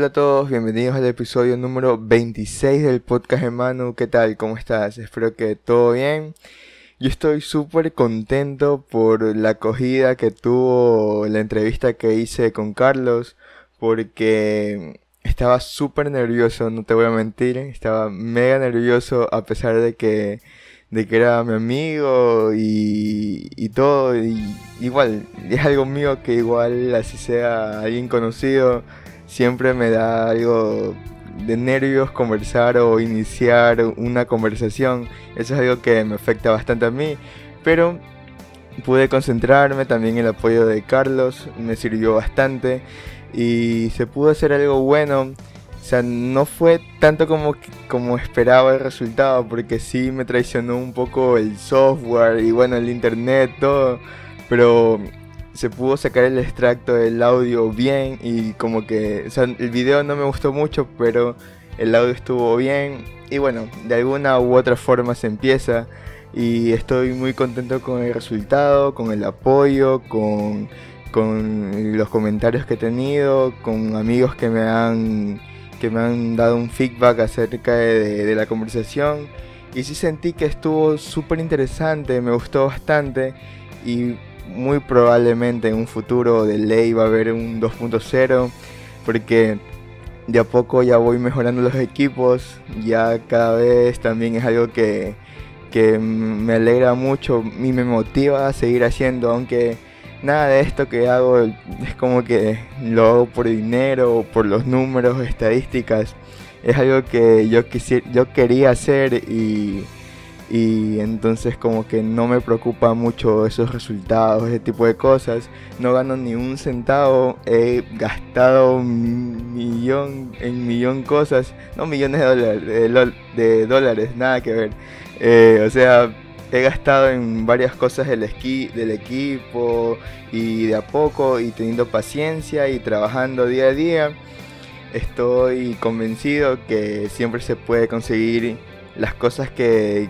Hola a todos, bienvenidos al episodio número 26 del podcast de Manu. ¿Qué tal? ¿Cómo estás? Espero que todo bien. Yo estoy súper contento por la acogida que tuvo la entrevista que hice con Carlos, porque estaba súper nervioso, no te voy a mentir, estaba mega nervioso a pesar de que, de que era mi amigo y, y todo, y igual, es algo mío que igual así sea alguien conocido siempre me da algo de nervios conversar o iniciar una conversación. Eso es algo que me afecta bastante a mí. Pero pude concentrarme, también el apoyo de Carlos me sirvió bastante y se pudo hacer algo bueno. O sea, no fue tanto como, como esperaba el resultado, porque sí me traicionó un poco el software y bueno, el internet, todo. Pero se pudo sacar el extracto del audio bien y como que, el video no me gustó mucho, pero el audio estuvo bien. Y bueno, de alguna u otra forma se empieza. Y estoy muy contento con el resultado, con el apoyo, con, con los comentarios que he tenido, con amigos que me han, que me han dado un feedback acerca de, de la conversación. Y sí sentí que estuvo súper interesante, me gustó bastante. Y muy probablemente en un futuro de ley va a haber un 2.0 porque de a poco ya voy mejorando los equipos, ya cada vez también es algo que, que me alegra mucho y me motiva a seguir haciendo, aunque nada de esto que hago es como que lo hago por dinero o por los números, estadísticas, es algo que yo, yo quería hacer y y entonces como que no me preocupa mucho esos resultados, ese tipo de cosas. No gano ni un centavo, he gastado un millón en millón cosas, no millones de dólares, de, dólares nada que ver. Eh, o sea, he gastado en varias cosas del, esquí, del equipo y de a poco y teniendo paciencia y trabajando día a día. Estoy convencido que siempre se puede conseguir las cosas que,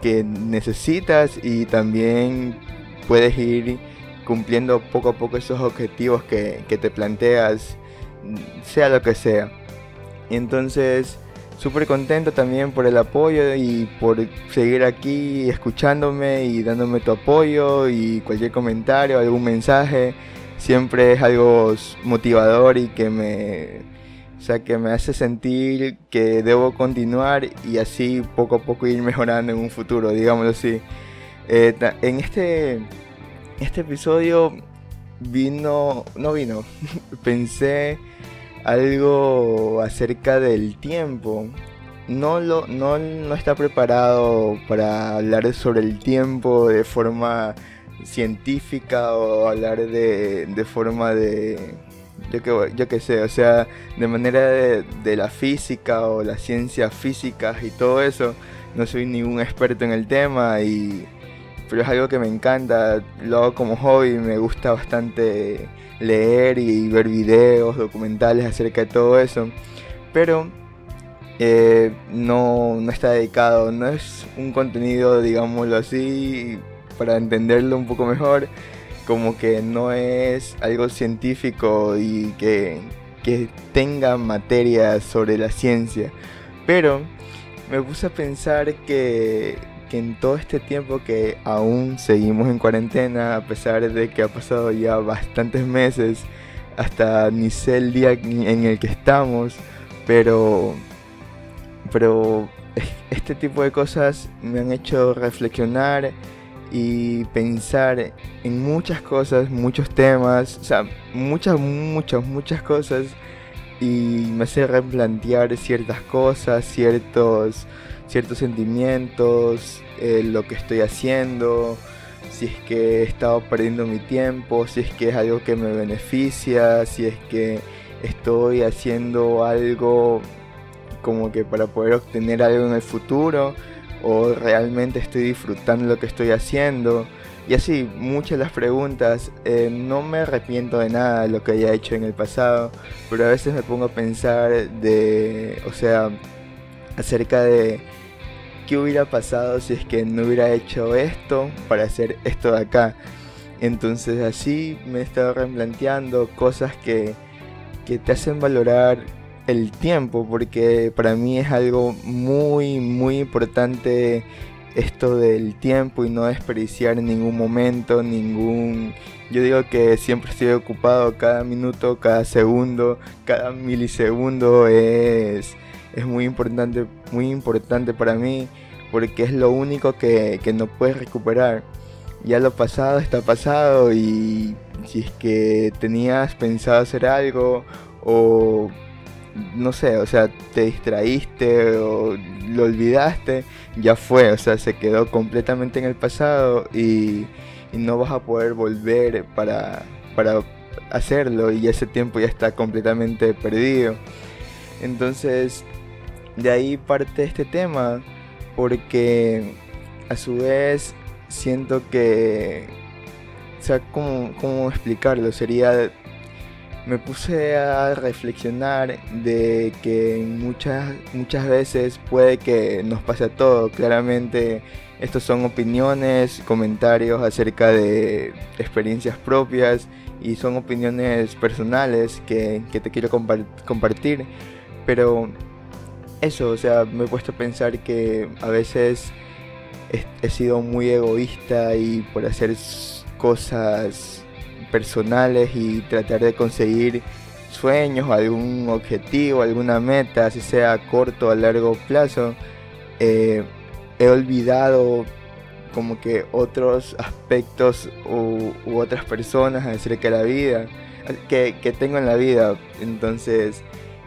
que necesitas y también puedes ir cumpliendo poco a poco esos objetivos que, te planteas, sea lo que sea. Entonces, súper contento también por el apoyo y por seguir aquí escuchándome y dándome tu apoyo y cualquier comentario, algún mensaje. Siempre es algo motivador y que me o sea, que me hace sentir que debo continuar y así poco a poco ir mejorando en un futuro, digámoslo así. Eh, en este, este episodio vino, no vino, pensé algo acerca del tiempo. No, lo, no, no está preparado para hablar sobre el tiempo de forma científica o hablar de, de forma de yo que, yo que sé, o sea, de manera de, la física o las ciencias físicas y todo eso, no soy ningún experto en el tema y pero es algo que me encanta, lo hago como hobby, me gusta bastante leer y ver videos, documentales acerca de todo eso, pero eh, no, no está dedicado, no es un contenido, digámoslo así, para entenderlo un poco mejor, como que no es algo científico y que, tenga materia sobre la ciencia. Pero me puse a pensar que, que, en todo este tiempo que aún seguimos en cuarentena, a pesar de que ha pasado ya bastantes meses, hasta ni sé el día en el que estamos, pero, pero este tipo de cosas me han hecho reflexionar y pensar en muchas cosas, muchos temas, o sea, muchas, muchas, muchas cosas y me hace replantear ciertas cosas, ciertos, ciertos sentimientos, eh, lo que estoy haciendo, si es que he estado perdiendo mi tiempo, si es que es algo que me beneficia, si es que estoy haciendo algo como que para poder obtener algo en el futuro o realmente estoy disfrutando lo que estoy haciendo. Y así, muchas las preguntas, eh, no me arrepiento de nada de lo que haya hecho en el pasado, pero a veces me pongo a pensar de, o sea, acerca de qué hubiera pasado si es que no hubiera hecho esto para hacer esto de acá. Entonces así me he estado replanteando cosas que, que te hacen valorar el tiempo, porque para mí es algo muy, muy importante esto del tiempo y no desperdiciar en ningún momento, ningún... Yo digo que siempre estoy ocupado, cada minuto, cada segundo, cada milisegundo es, es muy importante, muy importante para mí, porque es lo único que, que no puedes recuperar. Ya lo pasado está pasado y si es que tenías pensado hacer algo o no sé, o sea, te distraíste o lo olvidaste, ya fue, o sea, se quedó completamente en el pasado y, no vas a poder volver para, para hacerlo y ese tiempo ya está completamente perdido. Entonces, de ahí parte este tema, porque a su vez siento que, o sea, ¿cómo, cómo explicarlo? Sería me puse a reflexionar de que muchas, muchas veces puede que nos pase a todo. Claramente estos son opiniones, comentarios acerca de experiencias propias y son opiniones personales que, te quiero compartir. Pero eso, o sea, me he puesto a pensar que a veces he sido muy egoísta y por hacer cosas personales y tratar de conseguir sueños, algún objetivo, alguna meta, así sea corto o a largo plazo, eh, he olvidado como que otros aspectos u, otras personas acerca de la vida que, tengo en la vida. Entonces,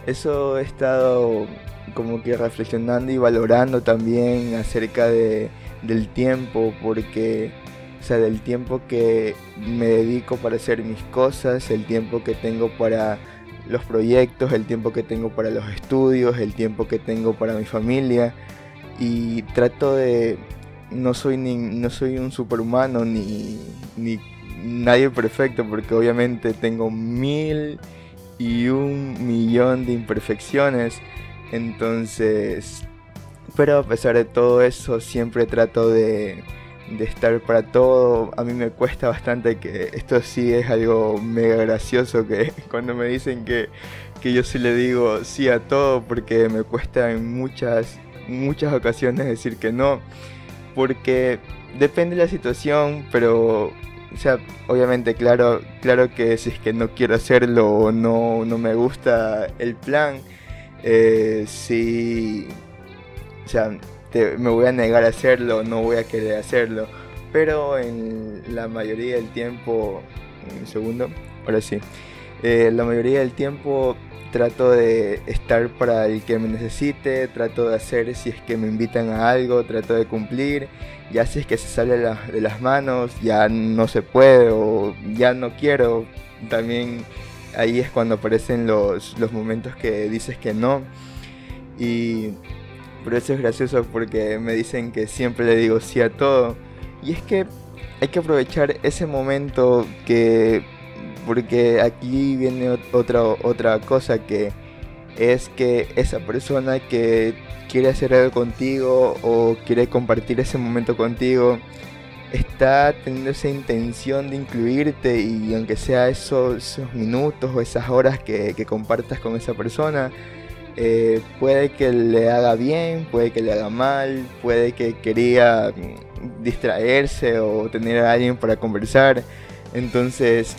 eso he estado como que reflexionando y valorando también acerca de, del tiempo, porque o sea, del tiempo que me dedico para hacer mis cosas, el tiempo que tengo para los proyectos, el tiempo que tengo para los estudios, el tiempo que tengo para mi familia. Y trato de no soy ni no soy un superhumano ni, ni nadie perfecto porque obviamente tengo mil y un millón de imperfecciones. Entonces pero a pesar de todo eso siempre trato de de estar para todo. A mí me cuesta bastante que esto sí es algo mega gracioso que cuando me dicen que, que yo sí le digo sí a todo porque me cuesta en muchas, muchas ocasiones decir que no. Porque depende de la situación, pero o sea, obviamente claro, claro que si es que no quiero hacerlo o no, no me gusta el plan, eh, sí, o sea, me voy a negar a hacerlo, no voy a querer hacerlo. Pero en la mayoría del tiempo, un segundo, ahora sí, eh, la mayoría del tiempo trato de estar para el que me necesite, trato de hacer si es que me invitan a algo, trato de cumplir, ya si es que se sale de las manos, ya no se puede o ya no quiero, también ahí es cuando aparecen los, los momentos que dices que no. Y pero eso es gracioso porque me dicen que siempre le digo sí a todo. Y es que hay que aprovechar ese momento que... Porque aquí viene otra, otra cosa que es que esa persona que quiere hacer algo contigo o quiere compartir ese momento contigo está teniendo esa intención de incluirte y aunque sea esos, minutos o esas horas que, que compartas con esa persona, eh, puede que le haga bien, puede que le haga mal, puede que quería mm, distraerse o tener a alguien para conversar. Entonces,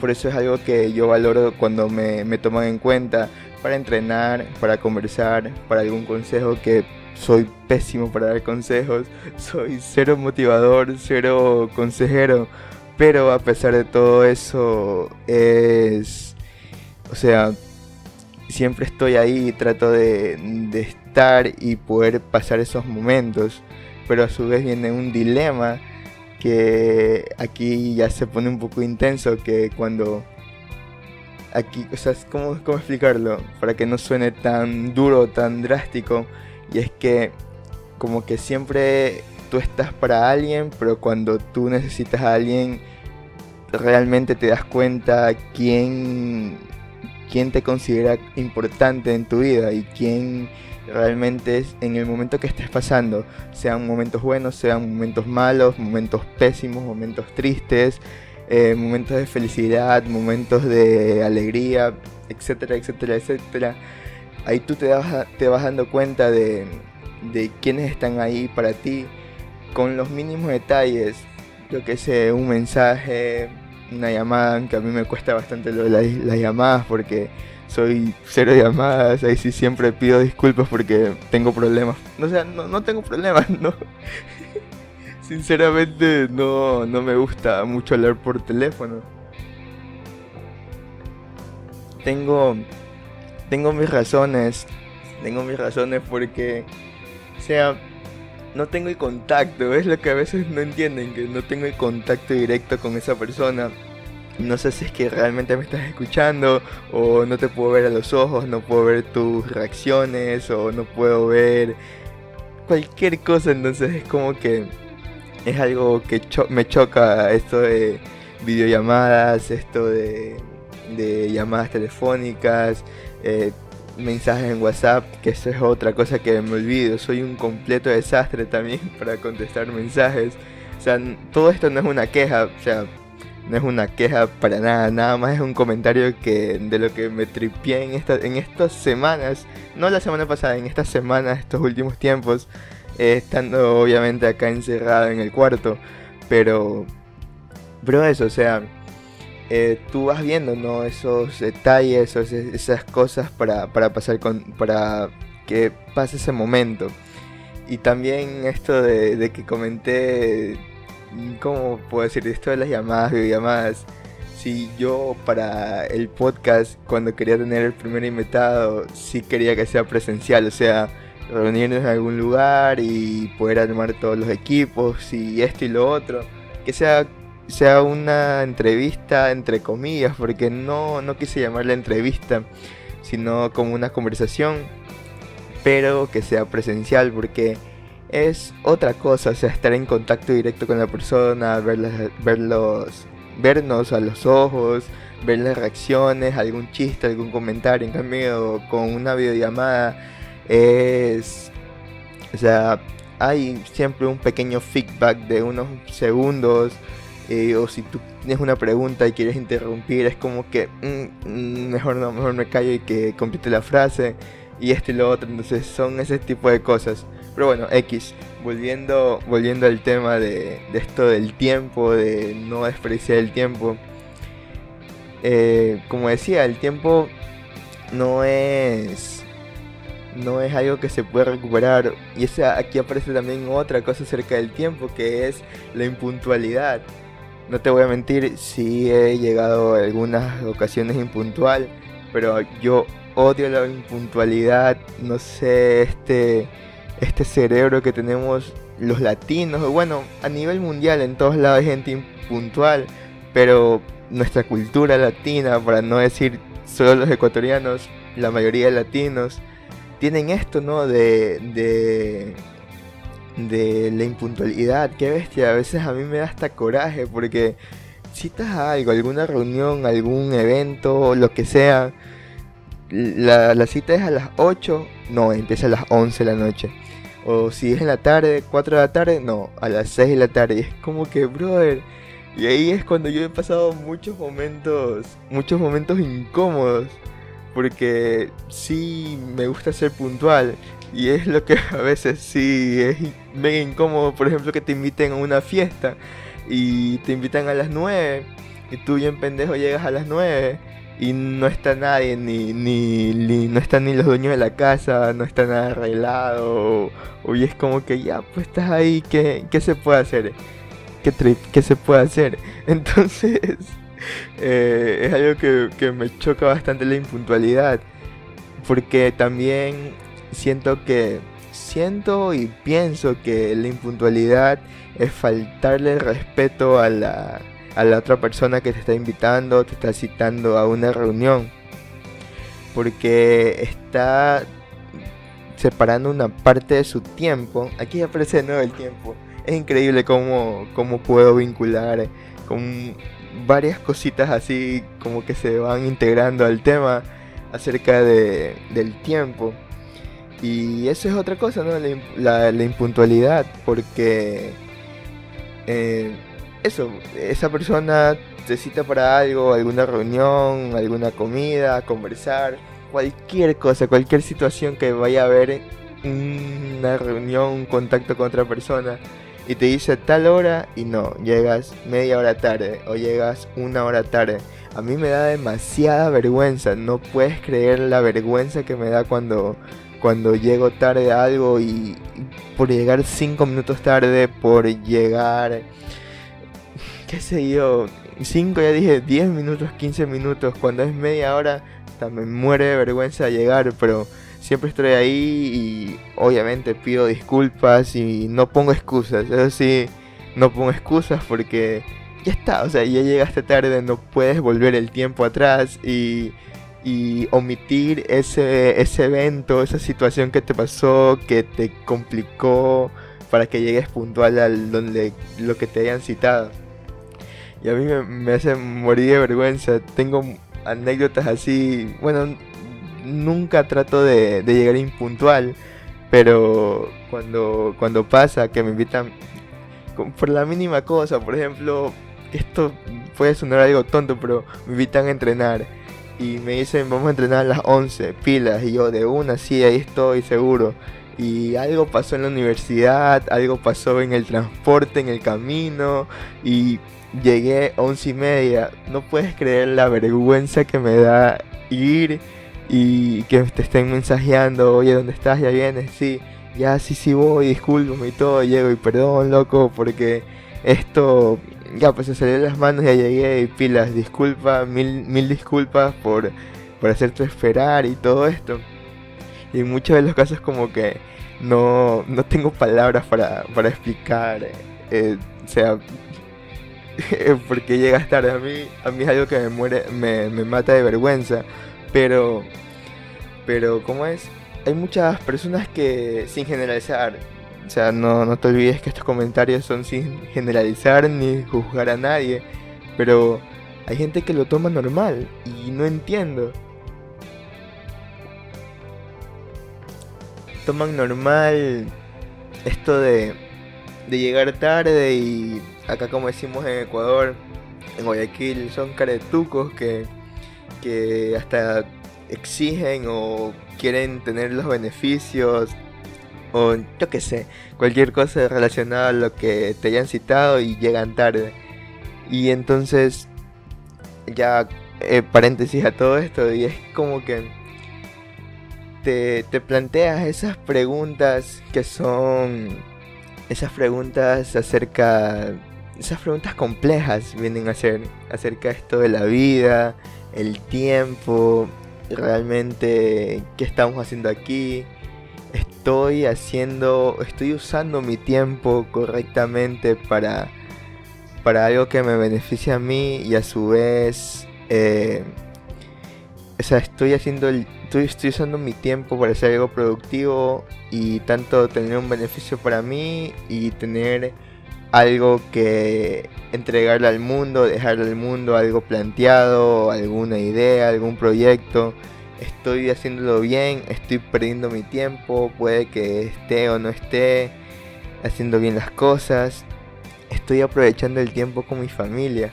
por eso es algo que yo valoro cuando me, me toman en cuenta para entrenar, para conversar, para algún consejo que soy pésimo para dar consejos, soy cero motivador, cero consejero, pero a pesar de todo eso es, o sea, siempre estoy ahí y trato de, estar y poder pasar esos momentos. Pero a su vez viene un dilema que aquí ya se pone un poco intenso, que cuando aquí, o sea, ¿cómo, ¿cómo explicarlo? Para que no suene tan duro, tan drástico. Y es que como que siempre tú estás para alguien, pero cuando tú necesitas a alguien, realmente te das cuenta quién quién te considera importante en tu vida y quién realmente es en el momento que estés pasando, sean momentos buenos, sean momentos malos, momentos pésimos, momentos tristes, eh, momentos de felicidad, momentos de alegría, etcétera, etcétera, etcétera. ahí tú te vas, te vas dando cuenta de, de quiénes están ahí para ti con los mínimos detalles. Yo que sé, un mensaje, una llamada, que a mí me cuesta bastante lo de las, las llamadas porque soy cero llamadas, ahí sí siempre pido disculpas porque tengo problemas. O sea, no, no tengo problemas, no. Sinceramente no, no me gusta mucho hablar por teléfono. Tengo, tengo mis razones, tengo mis razones porque, o sea, no tengo el contacto, es lo que a veces no entienden, que no tengo el contacto directo con esa persona. No sé si es que realmente me estás escuchando o no te puedo ver a los ojos, no puedo ver tus reacciones o no puedo ver cualquier cosa, entonces es como que es algo que me choca esto de videollamadas, esto de, llamadas telefónicas, eh, mensajes en WhatsApp, que eso es otra cosa que me olvido, soy un completo desastre también para contestar mensajes. O sea, todo esto no es una queja, o sea, no es una queja para nada, nada más es un comentario que de lo que me tripié en, esta, en estas semanas, no la semana pasada, en estas semanas, estos últimos tiempos, eh, estando obviamente acá encerrado en el cuarto, pero, pero eso, o sea, eh, tú vas viendo, ¿no? Esos detalles, esas cosas para, para pasar con, para que pase ese momento. Y también esto de, de que comenté ¿cómo puedo decir esto de las llamadas, videollamadas? Si yo para el podcast, cuando quería tener el primer invitado, sí quería que sea presencial, o sea, reunirnos en algún lugar y poder armar todos los equipos y esto y lo otro. Que sea, sea una entrevista entre comillas, porque no, no quise llamarla entrevista, sino como una conversación, pero que sea presencial, porque es otra cosa, sea, estar en contacto directo con la persona, verlos, vernos a los ojos, ver las reacciones, algún chiste, algún comentario. En cambio, con una videollamada es, o sea, hay siempre un pequeño feedback de unos segundos. Eh, o si tú tienes una pregunta y quieres interrumpir, es como que mm, mm, mejor no, mejor me callo y que complete la frase y esto y lo otro. Entonces son ese tipo de cosas. Pero bueno, X, volviendo, volviendo al tema de, esto del tiempo, de no despreciar el tiempo. Eh, como decía, el tiempo no es no es algo que se puede recuperar y esa, aquí aparece también otra cosa acerca del tiempo que es la impuntualidad no te voy a mentir si he llegado a algunas ocasiones impuntual pero yo odio la impuntualidad no sé este este cerebro que tenemos los latinos, bueno, a nivel mundial en todos lados hay gente impuntual, pero nuestra cultura latina, para no decir solo los ecuatorianos, la mayoría de latinos, tienen esto, ¿no? De, de, de la impuntualidad, qué bestia, a veces a mí me da hasta coraje porque citas a algo, alguna reunión, algún evento, lo que sea, la, cita es a las 8, no, empieza a las 11 de la noche. O si es en la tarde, 4 de la tarde, no, a las 6 de la tarde. Y es como que, brother. Y ahí es cuando yo he pasado muchos momentos, muchos momentos incómodos. Porque sí me gusta ser puntual. Y es lo que a veces sí es mega incómodo. Por ejemplo, que te inviten a una fiesta y te invitan a las 9. Y tú bien pendejo llegas a las 9 y no está nadie, ni, ni, no están ni los dueños de la casa, no está nada arreglado, o, y es como que ya, pues estás ahí, ¿qué, qué se puede hacer? ¿Qué, ¿Qué se puede hacer? Entonces, eh, es algo que, que me choca bastante la impuntualidad, porque también siento que, siento y pienso que la impuntualidad es faltarle respeto a la a la otra persona que te está invitando, te está citando a una reunión. Porque está separando una parte de su tiempo. Aquí aparece nuevo el tiempo. Es increíble cómo, cómo puedo vincular con varias cositas así como que se van integrando al tema acerca de, del tiempo. Y eso es otra cosa, ¿no? La, impuntualidad, porque eh, eso, esa persona te cita para algo, alguna reunión, alguna comida, conversar, cualquier cosa, cualquier situación que vaya a haber una reunión, un contacto con otra persona y te dice tal hora y no, llegas media hora tarde o llegas una hora tarde. A mí me da demasiada vergüenza, no puedes creer la vergüenza que me da cuando, cuando llego tarde a algo y, por llegar 5 minutos tarde, por llegar, qué sé yo, 5 ya dije 10 minutos, 15 minutos, cuando es media hora, me muere de vergüenza llegar, pero siempre estoy ahí y obviamente pido disculpas y no pongo excusas. Eso sí, no pongo excusas porque ya está, o sea, ya llegaste tarde, no puedes volver el tiempo atrás y, y omitir ese, ese evento, esa situación que te pasó, que te complicó para que llegues puntual al donde lo que te hayan citado. Y a mí me, hace morir de vergüenza. Tengo anécdotas así, bueno, nunca trato de, llegar impuntual, pero cuando, cuando pasa que me invitan por la mínima cosa, por ejemplo, esto puede sonar algo tonto, pero me invitan a entrenar y me dicen vamos a entrenar a las 11 pilas y yo de una sí ahí estoy seguro y algo pasó en la universidad algo pasó en el transporte en el camino y llegué a 11 y media. No puedes creer la vergüenza que me da ir y que te estén mensajeando, oye, ¿dónde estás? Ya vienes, sí, ya sí, sí voy, discúlpame y todo, llego y perdón, loco, porque esto, ya pues se salió las manos, ya llegué y pilas, disculpa, mil, mil disculpas por, por hacerte esperar y todo esto. Y en muchos de los casos como que no, no tengo palabras para, para explicar, eh, o sea, porque llegas tarde a mí, a mí es algo que me muere, me, me mata de vergüenza pero, pero, ¿cómo es? Hay muchas personas que, sin generalizar, o sea, no, no te olvides que estos comentarios son sin generalizar ni juzgar a nadie, pero hay gente que lo toma normal y no entiendo. Toman normal esto de, de llegar tarde y acá como decimos en Ecuador, en Guayaquil, son caretucos que que hasta exigen o quieren tener los beneficios o yo qué sé, cualquier cosa relacionada a lo que te hayan citado y llegan tarde. Y entonces, ya eh, paréntesis a todo esto, y es como que te, te planteas esas preguntas que son, esas preguntas acerca, esas preguntas complejas vienen a ser acerca de esto de la vida, el tiempo, realmente qué estamos haciendo aquí. Estoy haciendo, estoy usando mi tiempo correctamente para, para algo que me beneficie a mí y a su vez, eh, o sea, estoy haciendo estoy, estoy usando mi tiempo para hacer algo productivo y tanto tener un beneficio para mí y tener algo que entregarle al mundo, dejarle al mundo algo planteado, alguna idea, algún proyecto. Estoy haciéndolo bien, estoy perdiendo mi tiempo, puede que esté o no esté haciendo bien las cosas. Estoy aprovechando el tiempo con mi familia,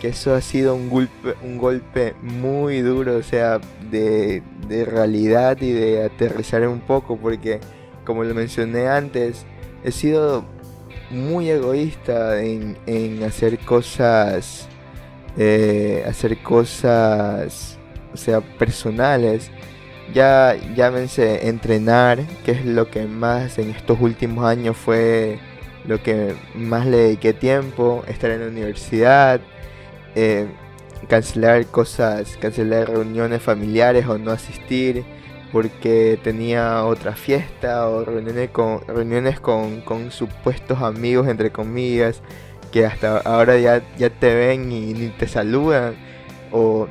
que eso ha sido un golpe, un golpe muy duro, o sea, de, de realidad y de aterrizar un poco, porque como lo mencioné antes, he sido muy egoísta en, hacer cosas, eh, hacer cosas, sea, personales. Ya llámense entrenar, que es lo que más en estos últimos años fue lo que más le dediqué tiempo, estar en la universidad, eh, cancelar cosas, cancelar reuniones familiares o no asistir porque tenía otra fiesta o reuniones con, reuniones con, supuestos amigos, entre comillas, que hasta ahora ya, ya te ven y ni te saludan, o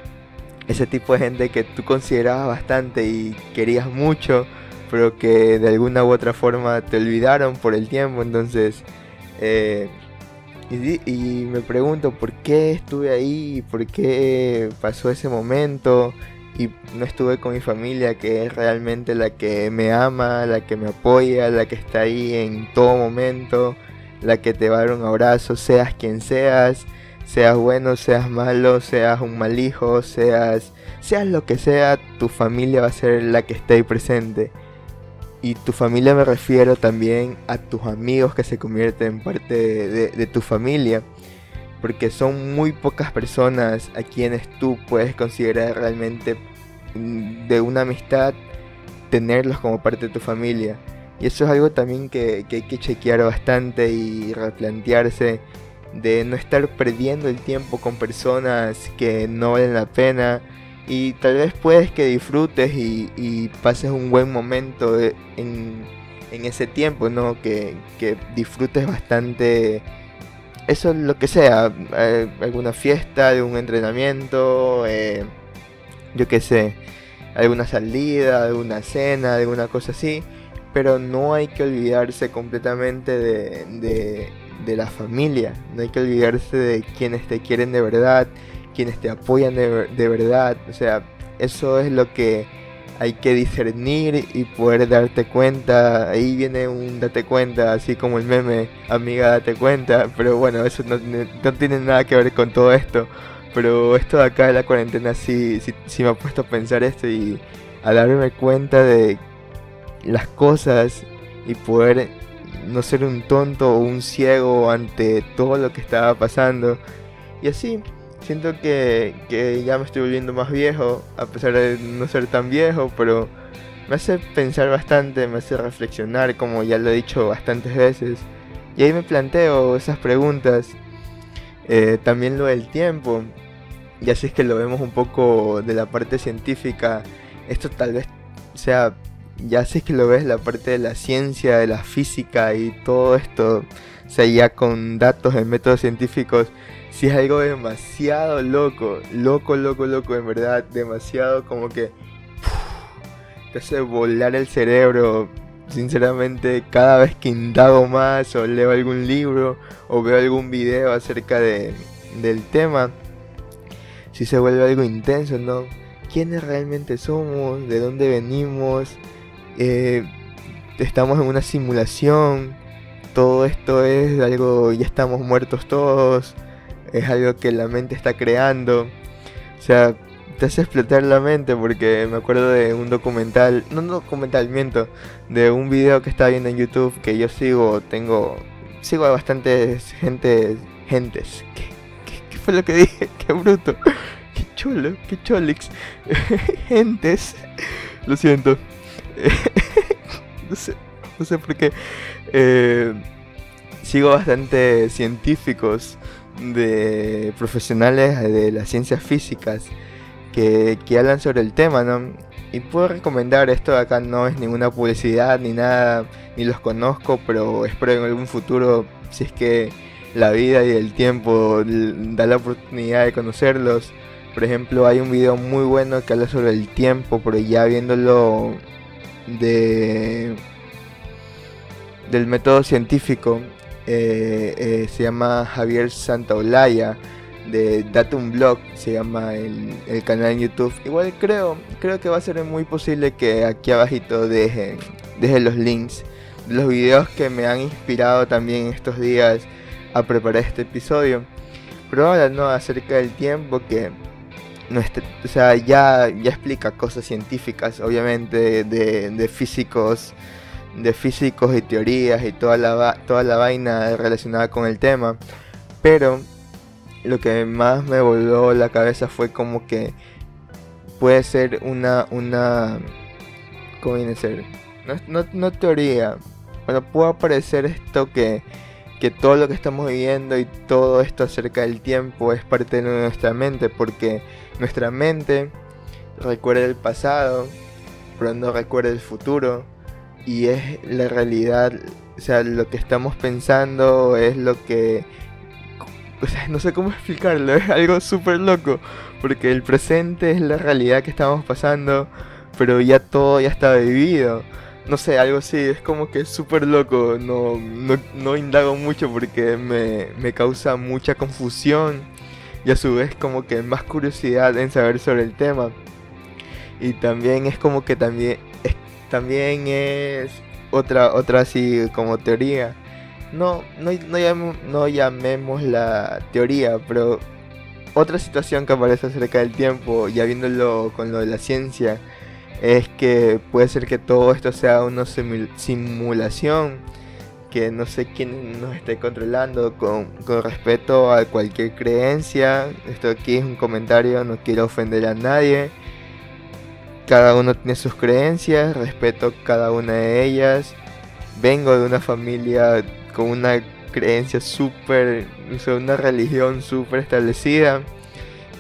ese tipo de gente que tú considerabas bastante y querías mucho, pero que de alguna u otra forma te olvidaron por el tiempo, entonces... Eh, y, y, me pregunto por qué estuve ahí, por qué pasó ese momento, y no estuve con mi familia, que es realmente la que me ama, la que me apoya, la que está ahí en todo momento, la que te va a dar un abrazo, seas quien seas, seas bueno, seas malo, seas un mal hijo, seas, seas lo que sea, tu familia va a ser la que esté ahí presente. Y tu familia me refiero también a tus amigos que se convierten en parte de, tu familia. Porque son muy pocas personas a quienes tú puedes considerar realmente mm, de una amistad tenerlos como parte de tu familia. Y eso es algo también que, que hay que chequear bastante y replantearse de no estar perdiendo el tiempo con personas que no valen la pena y tal vez puedes que disfrutes y, pases un buen momento en, ese tiempo, ¿no? Que, disfrutes bastante, eso lo que sea, eh, alguna fiesta, algún entrenamiento, eh, yo qué sé, alguna salida, alguna cena, alguna cosa así, pero no hay que olvidarse completamente de, de la familia, no hay que olvidarse de quienes te quieren de verdad quienes te apoyan de, verdad. O sea, eso es lo que hay que discernir y poder darte cuenta. Ahí viene un date cuenta, así como el meme, amiga, date cuenta. Pero bueno, eso no, tiene nada que ver con todo esto. Pero esto de acá de la cuarentena sí, sí, me ha puesto a pensar esto y a darme cuenta de las cosas y poder no ser un tonto o un ciego ante todo lo que estaba pasando. Y así, siento que, ya me estoy volviendo más viejo, a pesar de no ser tan viejo, pero me hace pensar bastante, me hace reflexionar, como ya lo he dicho bastantes veces. Y ahí me planteo esas preguntas. Eh, también lo del tiempo. Y así es que lo vemos un poco de la parte científica. Esto tal vez sea, ya sé que lo ves la parte de la ciencia, de la física y todo esto. O sea, ya con datos en métodos científicos si es algo demasiado loco, loco, loco, loco, en verdad, demasiado como que te hace volar el cerebro. Sinceramente, cada vez que indago más o leo algún libro o veo algún video acerca de, del tema, si se vuelve algo intenso, ¿no? ¿Quiénes realmente somos? ¿De dónde venimos? Eh, estamos en una simulación. Todo esto es algo, ya estamos muertos todos es algo que la mente está creando. O sea, te hace explotar la mente porque me acuerdo de un documental, no un documental, miento, de un video que estaba viendo en YouTube que yo sigo, tengo, sigo a bastantes gente, gentes. ¿Qué, fue lo que dije? Qué bruto. Qué chulo, qué cholix. gentes. Lo siento. no sé, no sé por qué. Eh, sigo bastante científicos de profesionales de las ciencias físicas que, hablan sobre el tema, ¿no? Y puedo recomendar, esto acá no es ninguna publicidad ni nada, ni los conozco, pero espero en algún futuro, si es que la vida y el tiempo da la oportunidad de conocerlos. Por ejemplo, hay un video muy bueno que habla sobre el tiempo, pero ya viéndolo de del método científico eh, eh, se llama Javier Santaolalla de Datum Blog, se llama el, canal en YouTube. Igual creo, creo que va a ser muy posible que aquí abajito dejen, dejen los links de los videos que me han inspirado también estos días a preparar este episodio. Pero ahora no acerca del tiempo que o sea, ya, ya explica cosas científicas, obviamente, de, de físicos de físicos y teorías y toda la, toda la vaina relacionada con el tema. Pero lo que más me voló la cabeza fue como que puede ser una, una, ¿cómo viene a ser? No, no, teoría, bueno, puede aparecer esto que, que todo lo que estamos viviendo y todo esto acerca del tiempo es parte de nuestra mente, porque nuestra mente recuerda el pasado, pero no recuerda el futuro y es la realidad, o sea, lo que estamos pensando es lo que... O sea, no sé cómo explicarlo, es algo súper loco, porque el presente es la realidad que estamos pasando, pero ya todo ya está vivido. No sé, algo así, es como que súper loco, no, no, no, indago mucho porque me, me causa mucha confusión y a su vez como que más curiosidad en saber sobre el tema. Y también es como que también también es otra, otra así como teoría, no, no, no, no llamemos la teoría, pero otra situación que aparece acerca del tiempo, ya viéndolo con lo de la ciencia, es que puede ser que todo esto sea una simulación, que no sé quién nos esté controlando con, con respecto a cualquier creencia. Esto aquí es un comentario, no quiero ofender a nadie. Cada uno tiene sus creencias, respeto cada una de ellas. Vengo de una familia con una creencia súper, una religión súper establecida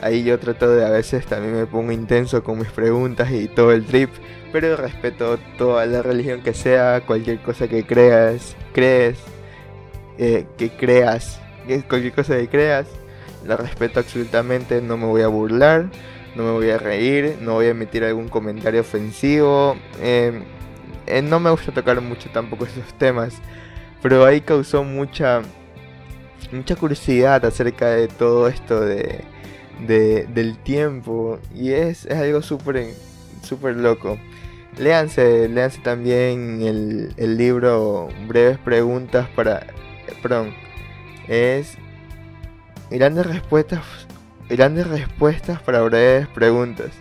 Ahí yo trato de a veces también me pongo intenso con mis preguntas y todo el trip, pero respeto toda la religión que sea, cualquier cosa que creas, crees, eh, que creas, cualquier cosa que creas, la respeto absolutamente, no me voy a burlar, no me voy a reír, no voy a emitir algún comentario ofensivo. Em, eh, no me gusta tocar mucho tampoco esos temas, pero ahí causó mucha, mucha curiosidad acerca de todo esto de de, del tiempo y es, es algo súper super loco. Léanse, léanse también el, el, libro Breves Preguntas para... Perdón, es grandes respuestas, grandes respuestas para breves preguntas.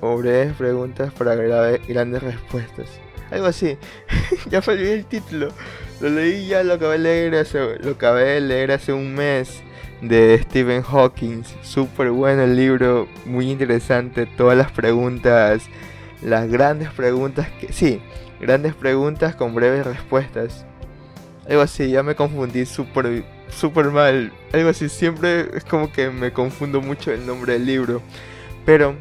O breves preguntas para grandes respuestas. Algo así. ya fue el título. Lo leí ya, lo acabé de leer hace, lo acabé de leer hace un mes de Stephen Hawking. Súper bueno el libro, muy interesante. Todas las preguntas, las grandes preguntas que. Sí, grandes preguntas con breves respuestas. Algo así, ya me confundí súper super mal. Algo así, siempre es como que me confundo mucho el nombre del libro. Pero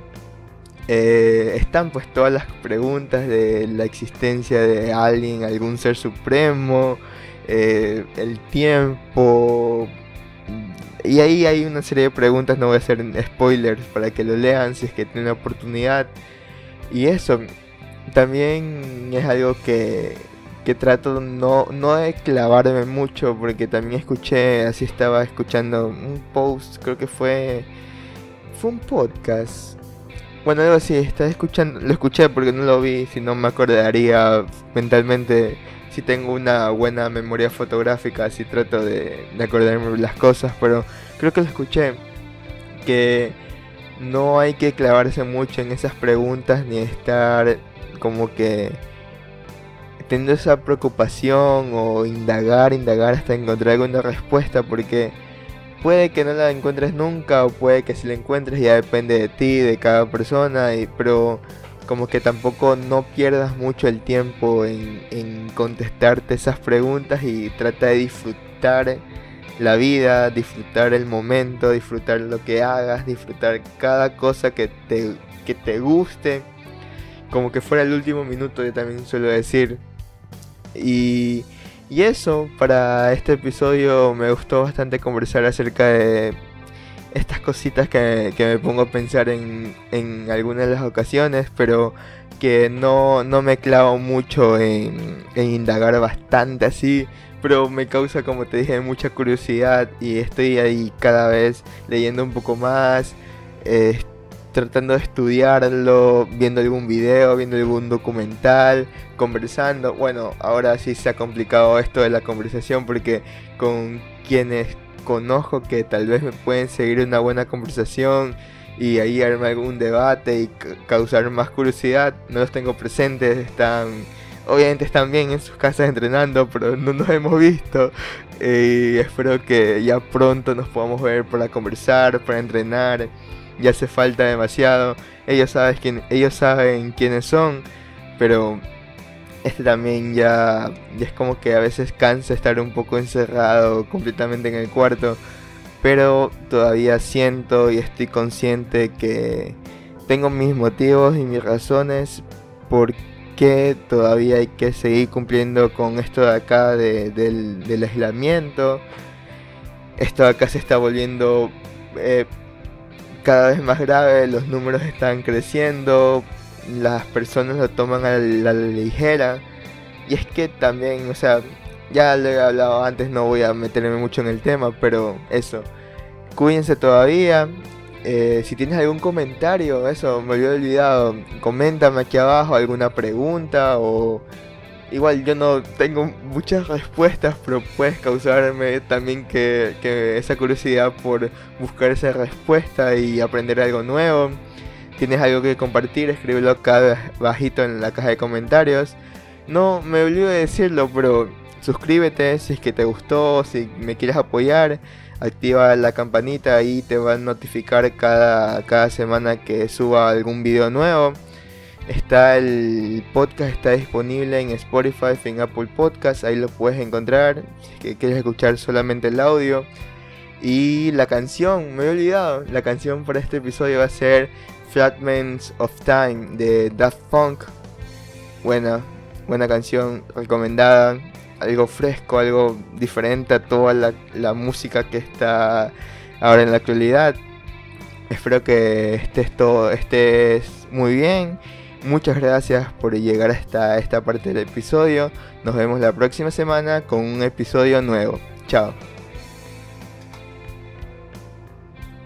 eh, están pues todas las preguntas de la existencia de alguien, algún ser supremo, eh, el tiempo, y ahí hay una serie de preguntas, no voy a hacer spoilers para que lo lean si es que tienen oportunidad. Y eso también es algo que, que trato no, no de clavarme mucho porque también escuché, así estaba escuchando un post, creo que fue, fue un podcast. Bueno, algo así, estaba escuchando, lo escuché porque no lo vi, si no me acordaría mentalmente si tengo una buena memoria fotográfica, si trato de, de acordarme las cosas, pero creo que lo escuché, que no hay que clavarse mucho en esas preguntas ni estar como que teniendo esa preocupación o indagar, indagar hasta encontrar alguna respuesta porque puede que no la encuentres nunca o puede que si la encuentres ya depende de ti, de cada persona, y, pero como que tampoco no pierdas mucho el tiempo en, contestarte esas preguntas y trata de disfrutar la vida, disfrutar el momento, disfrutar lo que hagas, disfrutar cada cosa que te, que te guste, como que fuera el último minuto, yo también suelo decir. Y, y eso, para este episodio me gustó bastante conversar acerca de estas cositas que, me pongo a pensar en, en, algunas de las ocasiones, pero que no, no me clavo mucho en, indagar bastante así, pero me causa, como te dije, mucha curiosidad y estoy ahí cada vez leyendo un poco más, eh, tratando de estudiarlo, viendo algún video, viendo algún documental, conversando. Bueno, ahora sí se ha complicado esto de la conversación porque con quienes conozco que tal vez me pueden seguir una buena conversación y ahí armar algún debate y causar más curiosidad. No los tengo presentes, están, obviamente están bien en sus casas entrenando, pero no nos hemos visto. Y espero que ya pronto nos podamos ver para conversar, para entrenar. Ya hace falta demasiado. Ellos saben quién, ellos saben quiénes son, pero este también ya, es como que a veces cansa estar un poco encerrado completamente en el cuarto. Pero todavía siento y estoy consciente que tengo mis motivos y mis razones por qué todavía hay que seguir cumpliendo con esto de acá del, aislamiento. Esto de acá se está volviendo eh, cada vez más grave, los números están creciendo, las personas lo toman a la, ligera. Y es que también, o sea, ya lo he hablado antes, no voy a meterme mucho en el tema, pero eso. Cuídense todavía. Eh, si tienes algún comentario, eso me había olvidado, coméntame aquí abajo alguna pregunta o, igual yo no tengo muchas respuestas, pero puedes causarme también que, que esa curiosidad por buscar esa respuesta y aprender algo nuevo. Tienes algo que compartir, escríbelo acá bajito en la caja de comentarios. No me olvido de decirlo, pero suscríbete si es que te gustó, si me quieres apoyar, activa la campanita y te va a notificar cada, cada semana que suba algún video nuevo. Está el podcast, está disponible en Spotify, en Apple Podcast, ahí lo puedes encontrar. Si quieres escuchar solamente el audio. Y la canción, me he olvidado, la canción para este episodio va a ser Fragments of Time de Daft Punk. Buena, buena canción, recomendada. Algo fresco, algo diferente a toda la, la música que está ahora en la actualidad. Espero que estés todo, estés muy bien Muchas gracias por llegar hasta esta parte del episodio. Nos vemos la próxima semana con un episodio nuevo. Chao.